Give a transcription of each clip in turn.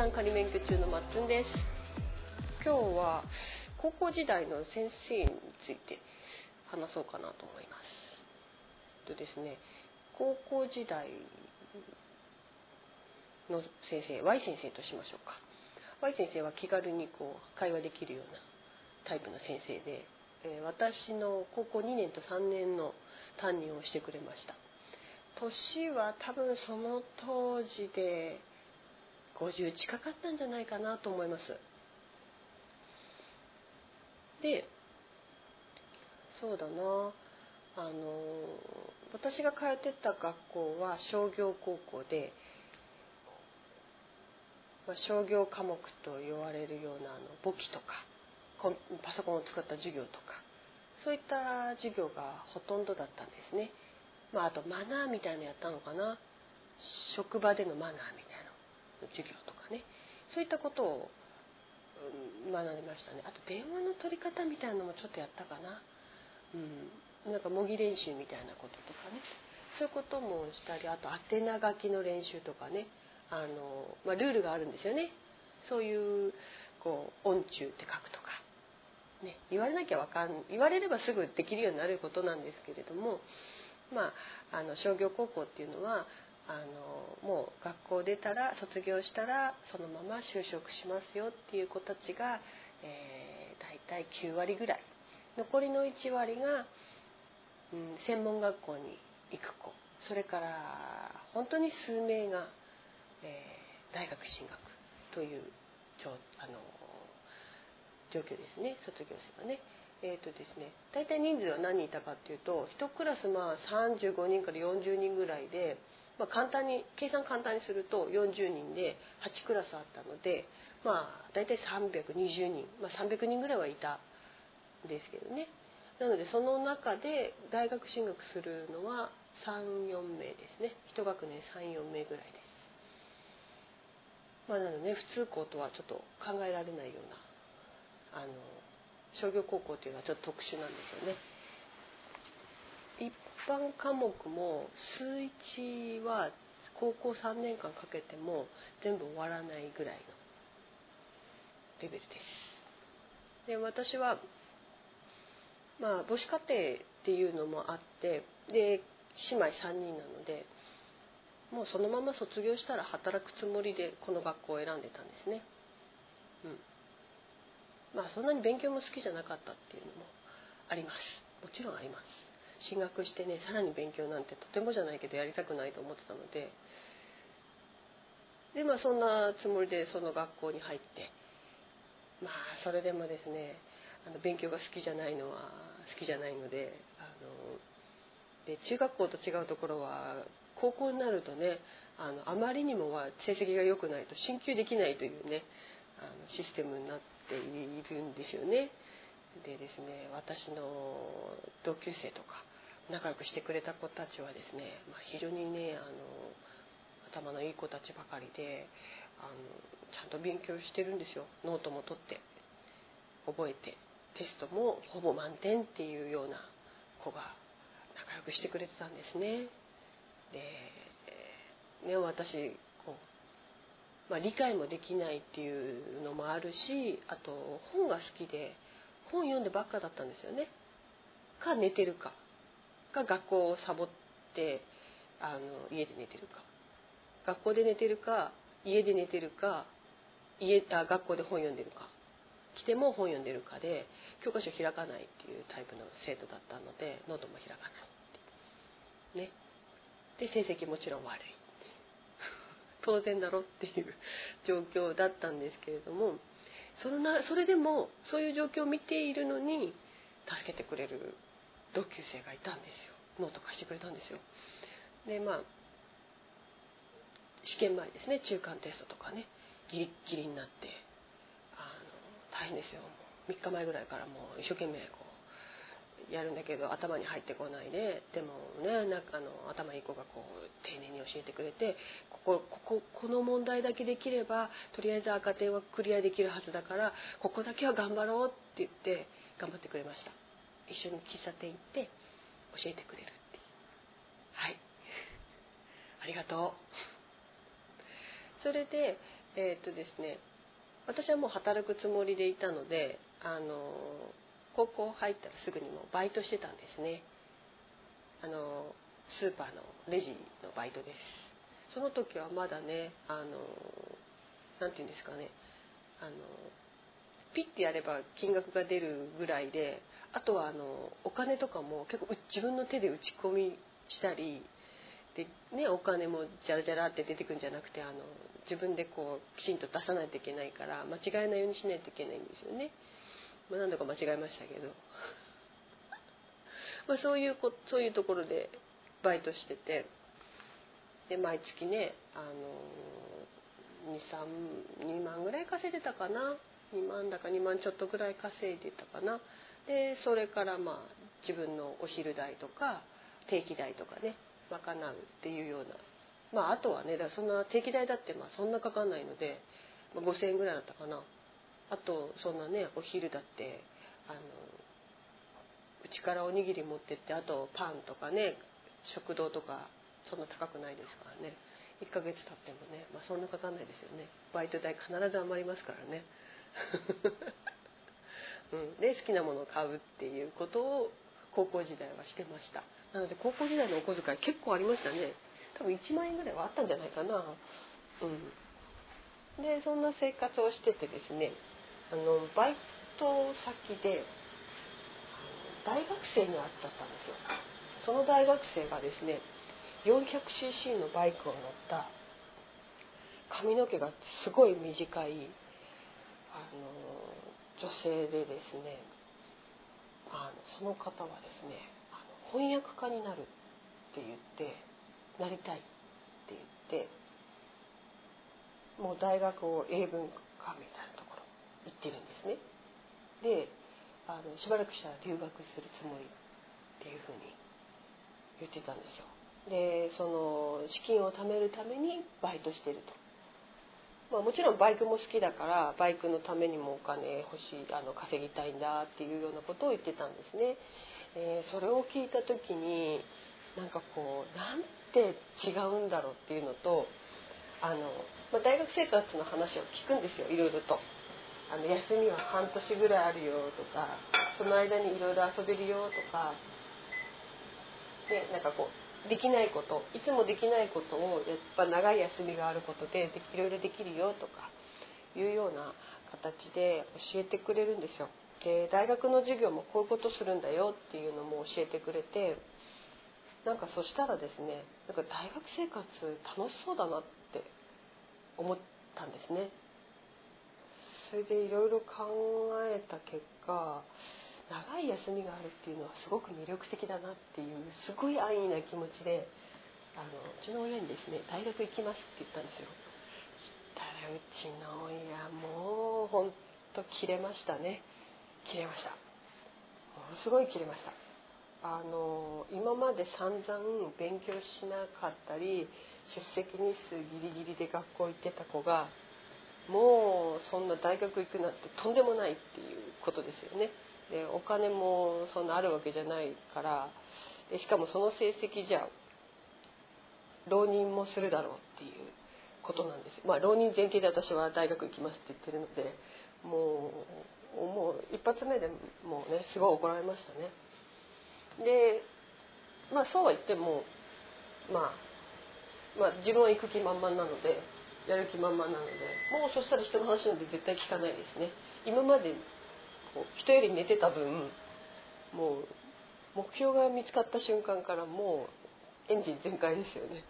山仮免許中のまっつんです。今日は高校時代の先生について話そうかなと思います。とですね高校時代の先生 Y 先生としましょうか。Y 先生は気軽にこう会話できるようなタイプの先生で、え私の高校2年と3年の担任をしてくれました。年は多分その当時で50近かったんじゃないかなと思います。でそうだな。あの私が通ってた学校は商業高校で、まあ、商業科目と言われるようなあの簿記とかパソコンを使った授業とかそういった授業がほとんどだったんですね。まあ、あとマナーみたいなのやったのかな。職場でのマナーみたいな。授業とかね。そういったことを学びましたね。あと電話の取り方みたいなのもちょっとやったかな、うん、なんか模擬練習みたいなこととかね。そういうこともしたりあと宛名書きの練習とかね。あの、まあ、ルールがあるんですよね。そういうこう音中って書くとか、ね、言われなきゃわかん言われればすぐできるようになることなんですけれども。まあ、あの商業高校っていうのはあのもう学校出たら卒業したらそのまま就職しますよっていう子たちが、えー、大体9割ぐらい。残りの1割が、うん、専門学校に行く子。それから本当に数名が、えー、大学進学というあの状況ですね。卒業生がね。えーとですね、大体人数は何人いたかっていうと1クラスまあ35人から40人ぐらいで、まあ、簡単に計算簡単にすると40人で8クラスあったので、まあ、大体320人、まあ、300人ぐらいはいたんですけどねなのでその中で大学進学するのは34名ですね1学年34名ぐらいです。まあ、なので、ね、普通校とはちょっと考えられないようなあの商業高校っていうのはちょっと特殊なんですよね。一般科目も数一は高校3年間かけても全部終わらないぐらいのレベルです。で私はまあ母子家庭っていうのもあってで姉妹3人なのでもうそのまま卒業したら働くつもりでこの学校を選んでたんですね。うんまあそんなに勉強も好きじゃなかったっていうのもありますもちろんあります進学してねさらに勉強なんてとてもじゃないけどやりたくないと思ってたのででまあそんなつもりでその学校に入ってまあそれでもですねあの勉強が好きじゃないのは好きじゃないのであので中学校と違うところは高校になるとねあのあまりにもは成績が良くないと進級できないというねあのシステムになっているんですよね。でですね私の同級生とか仲良くしてくれた子たちはですね、まあ、非常にねあの頭のいい子たちばかりであのちゃんと勉強してるんですよノートも取って覚えてテストもほぼ満点っていうような子が仲良くしてくれてたんですね。で、ね、私こうまあ、理解もできないっていうのもあるしあと本が好きで本読んでばっかだったんですよね。か寝てるかか学校をサボってあの家で寝てるか。学校で寝てるか家で寝てるか家あ学校で本読んでるか。来ても本読んでるかで教科書開かないっていうタイプの生徒だったのでノートも開かないね。で成績もちろん悪い 当然だろっていう 状況だったんですけれどもそのなそれでもそういう状況を見ているのに助けてくれる同級生がいたんですよ。ノート貸してくれたんですよ。でまあ試験前ですね。中間テストとかね。ギリッギリになってあの大変ですよ。もう3日前ぐらいからもう一生懸命こうやるんだけど頭に入ってこないで。でもねなんかあの頭いい子がこう丁寧に教えてくれてこここここの問題だけできればとりあえず赤点はクリアできるはずだからここだけは頑張ろうって言って頑張ってくれました。一緒に喫茶店行って教えてくれるっていう。はい。ありがとう。それでえー、っとですね私はもう働くつもりでいたのであの高校入ったらすぐにもうバイトしてたんですね。あのスーパーのレジのバイトです。その時はまだねあのなんて言うんですかねあのピッてやれば金額が出るぐらいであとはあのお金とかも結構自分の手で打ち込みしたりで、ね、お金もジャラジャラって出てくんじゃなくてあの自分でこうきちんと出さないといけないから間違えないようにしないといけないんですよね。まあ、何度か間違えましたけど まそういうこそういうところでバイトしててで毎月ねあの232万ぐらい稼いでたかな2万だか2万ちょっとぐらい稼いでたかな。でそれからまあ自分のお昼代とか定期代とかね賄うっていうような。まああとはねだからそんな定期代だってまあそんなかかんないので、まあ、5,000円ぐらいだったかな。あとそんなねお昼だってあのうちからおにぎり持ってってあとパンとかね食堂とかそんな高くないですからね。1ヶ月経ってもね、まあ、そんなかかんないですよね。バイト代必ず余りますからね。うん、で好きなものを買うっていうことを高校時代はしてました。なので高校時代のお小遣い結構ありましたね。多分1万円ぐらいはあったんじゃないかな。うん。でそんな生活をしててですねあのバイト先で大学生に会っちゃったんですよ。その大学生がですね 400cc のバイクを乗った髪の毛がすごい短いの女性でですねあのその方はですねあの翻訳家になるって言ってなりたいって言ってもう大学を英文科みたいなところ行ってるんですね。であのしばらくしたら留学するつもりっていうふうに言ってたんですよ。でその資金を貯めるためにバイトしてると。まあ、もちろんバイクも好きだからバイクのためにもお金欲しいあの稼ぎたいんだっていうようなことを言ってたんですね。えー、それを聞いた時になんかこうなんて違うんだろうっていうのとあの、まあ、大学生活の話を聞くんですよいろいろと。あの休みは半年ぐらいあるよとかその間にいろいろ遊べるよとか、ね、なんかこうできないこといつもできないことをやっぱ長い休みがあることでいろいろできるよとかいうような形で教えてくれるんですよ。で大学の授業もこういうことするんだよっていうのも教えてくれてなんかそしたらですねなんか大学生活楽しそうだなって思ったんですね。それでいろいろ考えた結果長い休みがあるっていうのはすごく魅力的だなっていうすごい安易な気持ちであのうちの親にですね「大学行きます」って言ったんですよ。したらうちの親もうほんと切れましたね切れましたものすごい切れましたあの今まで散々勉強しなかったり出席日数ギリギリで学校行ってた子がもうそんな大学行くなんてとんでもないっていうことですよね。でお金もそんなあるわけじゃないからでしかもその成績じゃ浪人もするだろうっていうことなんですまあ浪人前提で私は大学行きますって言ってるのでもうもう一発目でもうねすごい怒られましたね。でまあそうは言ってもまあまあ自分は行く気満々なのでやる気満々なのでもうそしたら人の話なんて絶対聞かないですね。今までこう人より寝てた分もう目標が見つかった瞬間からもうエンジン全開ですよね。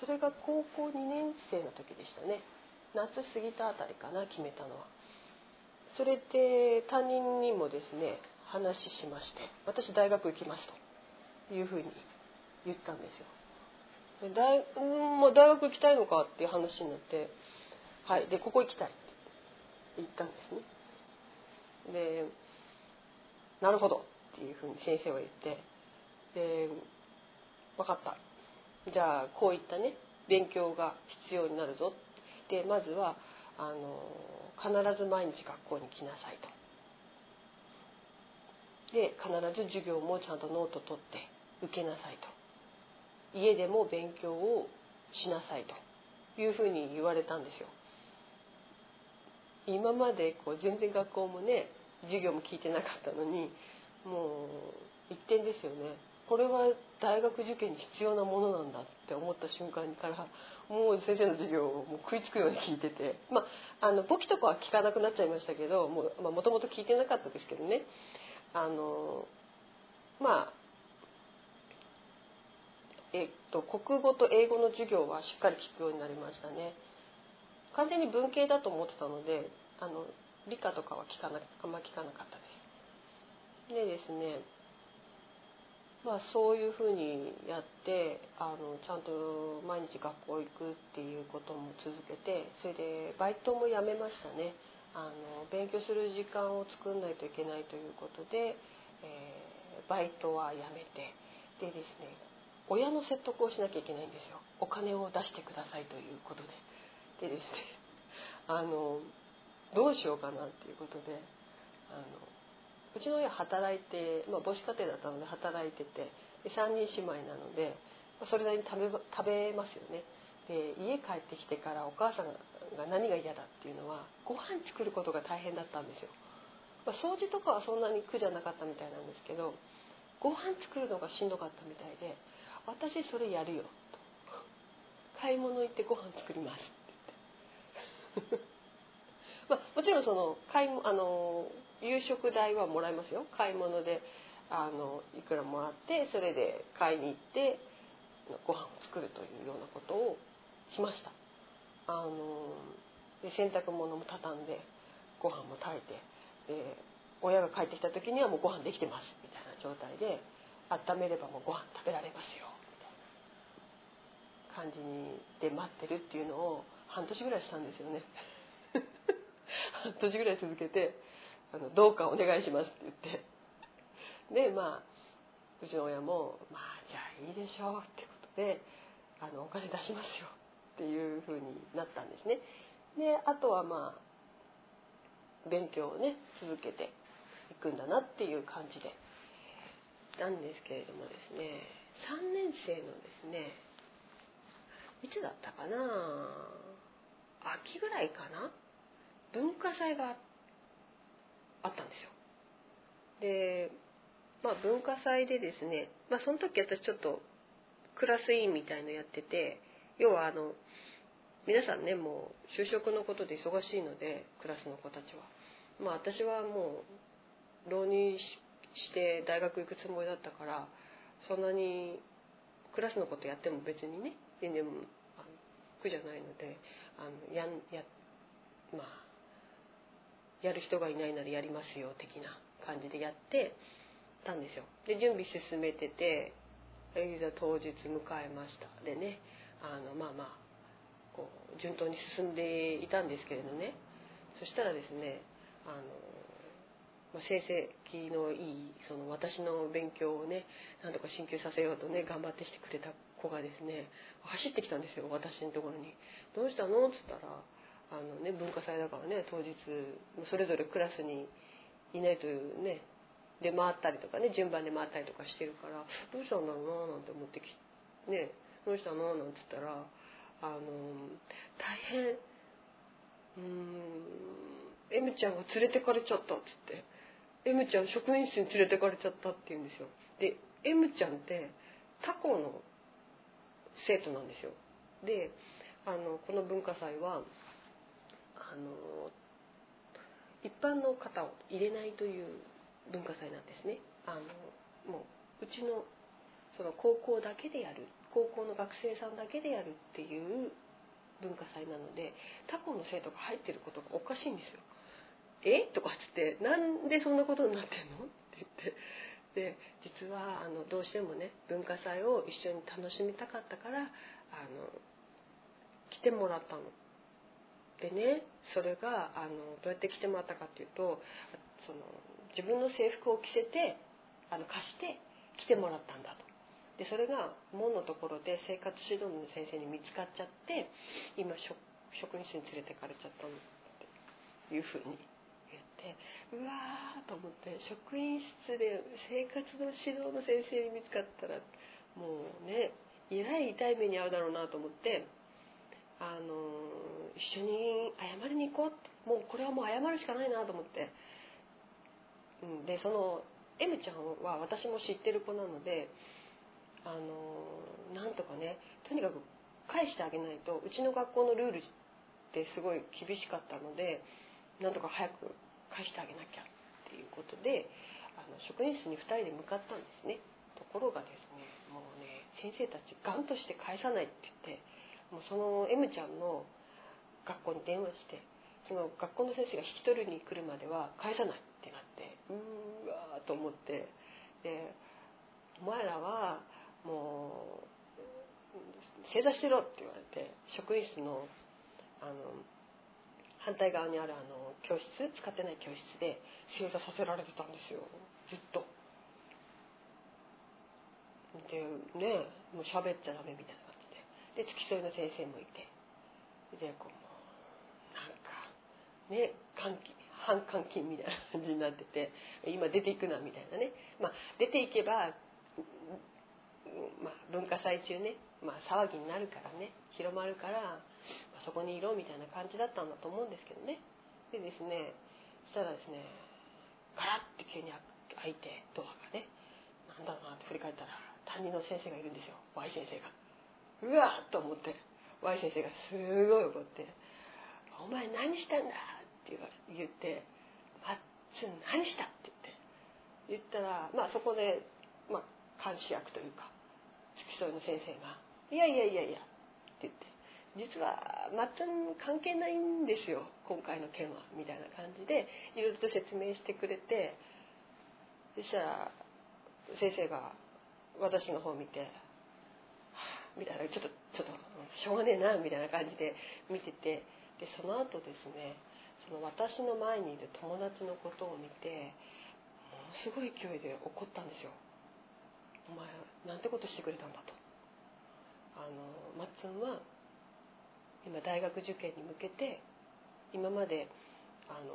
それが高校2年生の時でしたね。夏過ぎたあたりかな決めたのは。それで担任にもですね話しまして私大学行きますというふうに言ったんですよ。で大もう大学行きたいのかっていう話になってはいでここ行きたいって言ったんですね。で「なるほど」っていうふうに先生は言ってで「分かった。じゃあこういったね勉強が必要になるぞ」でまずはあの必ず毎日学校に来なさいと。で必ず授業もちゃんとノート取って受けなさいと。家でも勉強をしなさいと。いうふうに言われたんですよ。今までこう全然学校もね授業も聞いてなかったのにもう一点ですよね。これは大学受験に必要なものなんだって思った瞬間からもう先生の授業をもう食いつくように聞いててまあの簿記とかは聞かなくなっちゃいましたけどもともと聞いてなかったですけどね。あのまあえっと国語と英語の授業はしっかり聞くようになりましたね。完全に文系だと思ってたのであの理科とかは聞かなあんま聞かなかったです。でですねまあそういうふうにやってあのちゃんと毎日学校行くっていうことも続けてそれでバイトもやめましたね。あの勉強する時間を作んないといけないということで、えー、バイトはやめてでですね親の説得をしなきゃいけないんですよ。お金を出してくださいということで。でですねあのどうしようかなっていうことであのうちの親働いて、まあ、母子家庭だったので働いててで3人姉妹なのでそれなりに食べ食べますよね。で家帰ってきてからお母さんが何が嫌だっていうのはご飯作ることが大変だったんですよ、まあ、掃除とかはそんなに苦じゃなかったみたいなんですけどご飯作るのがしんどかったみたいで私それやるよと。買い物行ってご飯作りますって言って。まあ、もちろんその買いあの夕食代はもらえますよ。買い物であのいくらもらってそれで買いに行ってご飯を作るというようなことをしました。あので洗濯物も畳んでご飯も炊いてで親が帰ってきた時にはもうご飯できてます。みたいな状態で温めればもうご飯食べられますよ。みたいな感じにで待ってるっていうのを半年ぐらいしたんですよね。半 年ぐらい続けて「あのどうかお願いします」って言ってでまあうちの親も「まあじゃあいいでしょう」ってことであのお金出しますよっていうふうになったんですね。であとはまあ勉強をね続けていくんだなっていう感じでなんですけれどもですね3年生のですねいつだったかな秋ぐらいかな文化祭があったんですよ。で、まあ、文化祭でですね、まあ、その時私ちょっとクラス委員みたいのやってて要はあの皆さんねもう就職のことで忙しいのでクラスの子たちは。まあ私はもう浪人して大学行くつもりだったからそんなにクラスのことやっても別にね全然苦じゃないのであのややまあやる人がいないならやりますよ的な感じでやってたんですよ。で準備進めてていざ当日迎えましたでねあのまあまあこう順当に進んでいたんですけれどね。そしたらですねあの、まあ、成績のいいその私の勉強をねなんとか進級させようとね頑張ってしてくれた子がですね走ってきたんですよ私のところに「どうしたの?」っつったらあのね文化祭だからね当日それぞれクラスにいないというねで回ったりとかね順番で回ったりとかしてるからどうしたんだろうななんて思ってきねどうしたのなんて言ったらあの大変うん M ちゃんが連れてかれちゃったっつって M ちゃん職員室に連れてかれちゃったって言うんですよ。で M ちゃんって他校の生徒なんですよ。であのこの文化祭はあの一般の方を入れないという文化祭なんですね。あのもううちのその高校だけでやる高校の学生さんだけでやるっていう文化祭なので他校の生徒が入ってることがおかしいんですよ。え？とかっつって「なんでそんなことになってんの?」って言ってで実はあのどうしてもね文化祭を一緒に楽しみたかったからあの来てもらったのでねそれがあのどうやって着てもらったかっていうとその自分の制服を着せてあの貸して着てもらったんだと。でそれが門のところで生活指導の先生に見つかっちゃって今職員室に連れてかれちゃったのっていうふうに言ってうわーと思って職員室で生活の指導の先生に見つかったらもうねえらい痛い目に遭うだろうなと思ってあの一緒に謝りに行こうって。もうこれはもう謝るしかないなと思って、うん、でその M ちゃんは私も知ってる子なのであのなんとかねとにかく返してあげないとうちの学校のルールってすごい厳しかったのでなんとか早く返してあげなきゃっていうことであの職員室に2人で向かったんですね。ところがですねもうね先生たちガンとして返さないって言ってもうその M ちゃんの学校に電話してその学校の先生が引き取りに来るまでは返さないってなってうわーと思ってでお前らはもう正座してろって言われて職員室のあの反対側にあるあの教室使ってない教室で正座させられてたんですよずっと。でねもう喋っちゃダメみたいなで付き添いの先生もいて。でこうなんかね換気半監禁みたいな感じになってて今出ていくなみたいなね。まあ出ていけば、まあ、文化祭中ね、まあ、騒ぎになるからね広まるから、まあ、そこにいろみたいな感じだったんだと思うんですけどね。でですねそしたらですねガラッて急に開いてドアがねなんだろうなって振り返ったら担任の先生がいるんですよ。Y 先生が。うわっと思って Y 先生がすごい怒って「お前何したんだ!」って言って「マッツン何した?」って言って言ったらまあそこで、まあ、監視役というか付き添いの先生が「いやいやいやいや」って言って実はマッツン関係ないんですよ今回の件はみたいな感じでいろいろと説明してくれてそしたら先生が私の方を見てみたいなちょっとちょっとしょうがねえなみたいな感じで見ててでその後ですねその私の前にいる友達のことを見てものすごい勢いで怒ったんですよ。お前なんてことしてくれたんだと。あのマッツンは今大学受験に向けて今まであの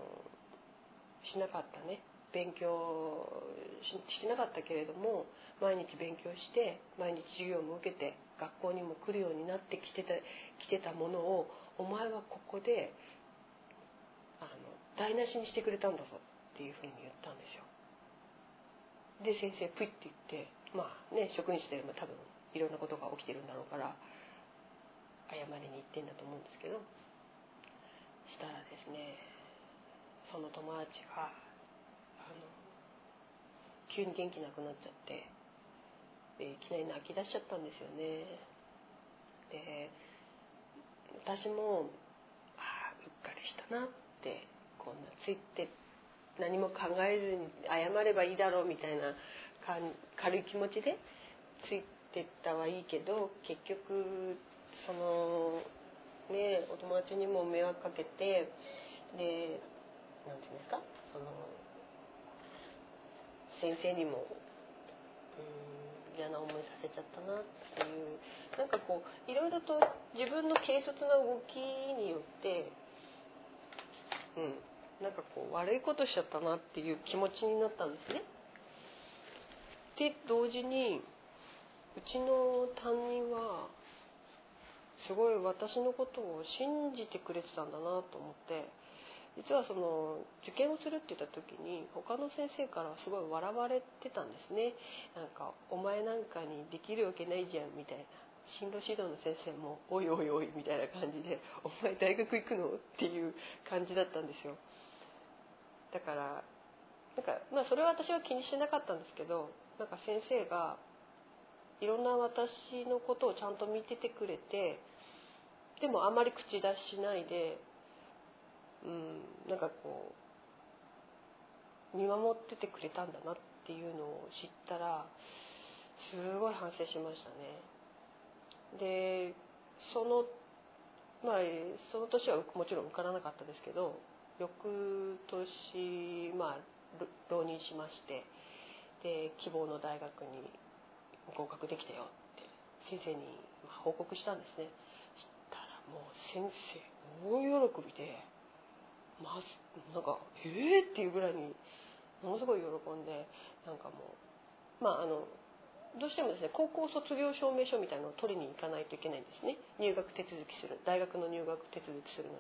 しなかったね勉強してなかったけれども毎日勉強して毎日授業も受けて学校にも来るようになってきてた来てたものをお前はここであの台無しにしてくれたんだぞっていうふうに言ったんですよ。で先生プイって言ってまあね職員室でも多分いろんなことが起きてるんだろうから謝りに行ってんだと思うんですけどしたらですねその友達があの急に元気なくなっちゃってでいきなり泣き出しちゃったんですよね。で私もああうっかりしたなってこんなついて何も考えずに謝ればいいだろうみたいな軽い気持ちでついてったはいいけど結局そのねお友達にも迷惑かけてで何て言うんですかその先生にもうん嫌な思いさせちゃったなっていうなんかこういろいろと自分の軽率な動きによってうんなんかこう悪いことしちゃったなっていう気持ちになったんですね。で同時にうちの担任はすごい私のことを信じてくれてたんだなと思って実はその受験をするって言った時に他の先生からすごい笑われてたんですね。なんか「お前なんかにできるわけないじゃん」みたいな。進路指導の先生も「おいおいおい」みたいな感じで「お前大学行くの?」っていう感じだったんですよ。だからなんかまあそれは私は気にしてなかったんですけどなんか先生がいろんな私のことをちゃんと見ててくれてでもあんまり口出ししないでうん、なんかこう見守っててくれたんだなっていうのを知ったらすごい反省しましたね。でそのまあその年はもちろん受からなかったですけど翌年まあ浪人しましてで希望の大学に合格できたよって先生に報告したんですねしたらもう先生大喜びでまなんか「ええー!」っていうぐらいにものすごい喜んでなんかもうまああのどうしてもですね高校卒業証明書みたいなのを取りに行かないといけないんですね。入学手続きする。大学の入学手続きするのに。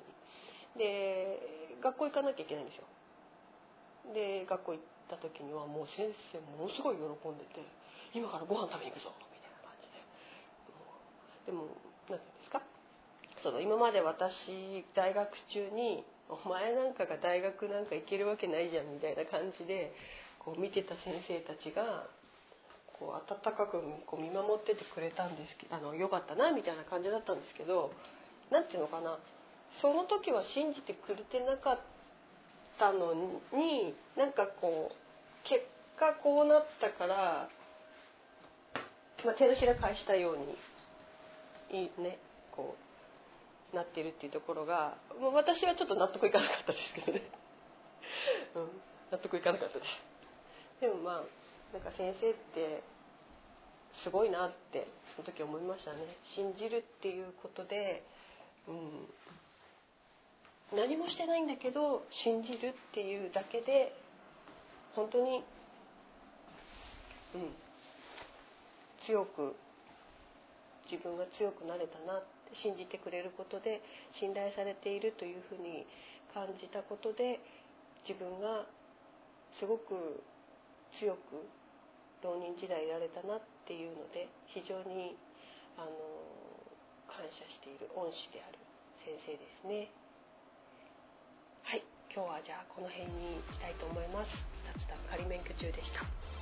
で学校行かなきゃいけないんですよ。で学校行った時にはもう先生ものすごい喜んでて「今からご飯食べに行くぞ」みたいな感じで。でも何て言うんですか？その今まで私大学中に「お前なんかが大学なんか行けるわけないじゃん」みたいな感じでこう見てた先生たちがこう温かくこう見守っててくれたんですけどあのよかったなみたいな感じだったんですけど何ていうのかなその時は信じてくれてなかったのになんかこう結果こうなったから、まあ、手のひら返したようにいいねこうなってるっていうところが、まあ、私はちょっと納得いかなかったですけどね、うん、納得いかなかったです。でもまあなんか先生ってすごいなってその時思いましたね。信じるっていうことで、うん、何もしてないんだけど信じるっていうだけで本当に、うん、強く自分が強くなれたなって信じてくれることで信頼されているというふうに感じたことで自分がすごく強く浪人時代いられたなっていうので非常にあの感謝している恩師である先生ですね。はい今日はじゃあこの辺にしたいと思います。雑談仮免許中でした。